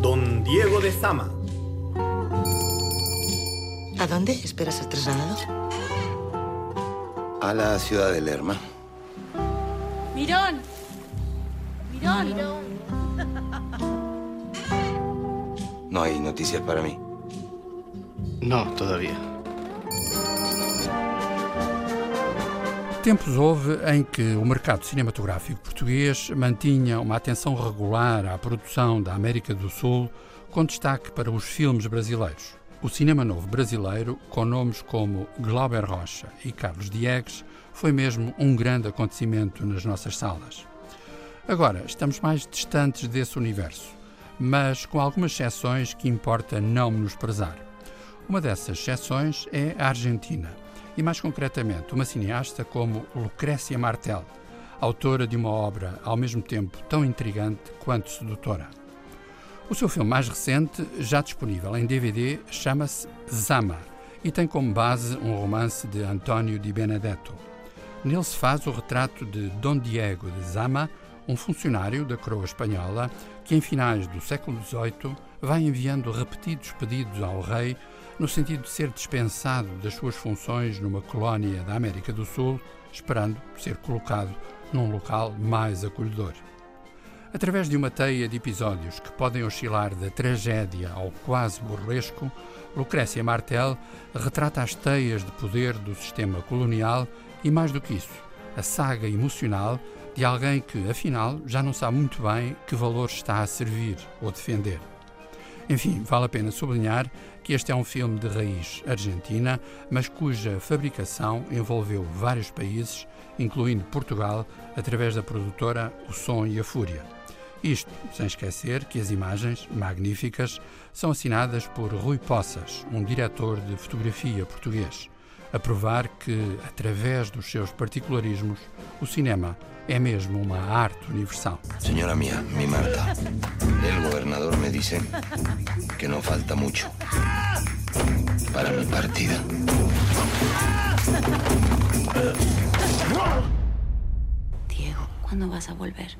Don Diego de Zama. ¿A dónde esperas ser trasladado? A la ciudad de Lerma. Mirón. Mirón. No hay noticias para mí. No, todavía. Tempos houve em que o mercado cinematográfico português mantinha uma atenção regular à produção da América do Sul, com destaque para os filmes brasileiros. O cinema novo brasileiro, com nomes como Glauber Rocha e Carlos Diegues, foi mesmo um grande acontecimento nas nossas salas. Agora, estamos mais distantes desse universo, mas com algumas exceções que importa não menosprezar. Uma dessas exceções é a Argentina, e mais concretamente uma cineasta como Lucrécia Martel, autora de uma obra ao mesmo tempo tão intrigante quanto sedutora. O seu filme mais recente, já disponível em DVD, chama-se Zama e tem como base um romance de António Di Benedetto. Nele se faz o retrato de Dom Diego de Zama, um funcionário da coroa espanhola que, em finais do século XVIII, vai enviando repetidos pedidos ao rei no sentido de ser dispensado das suas funções numa colónia da América do Sul, esperando ser colocado num local mais acolhedor. Através de uma teia de episódios que podem oscilar da tragédia ao quase burlesco, Lucrécia Martel retrata as teias de poder do sistema colonial e, mais do que isso, a saga emocional de alguém que, afinal, já não sabe muito bem que valor está a servir ou defender. Enfim, vale a pena sublinhar que este é um filme de raiz argentina, mas cuja fabricação envolveu vários países, incluindo Portugal, através da produtora O Som e a Fúria. Isto sem esquecer que as imagens, magníficas, são assinadas por Rui Poças, um diretor de fotografia português, a provar que, através dos seus particularismos, o cinema é mesmo uma arte universal. Señora mía, mi Marta, el gobernador me dice que no falta mucho para mi partida. Diego, ¿cuándo vas a volver?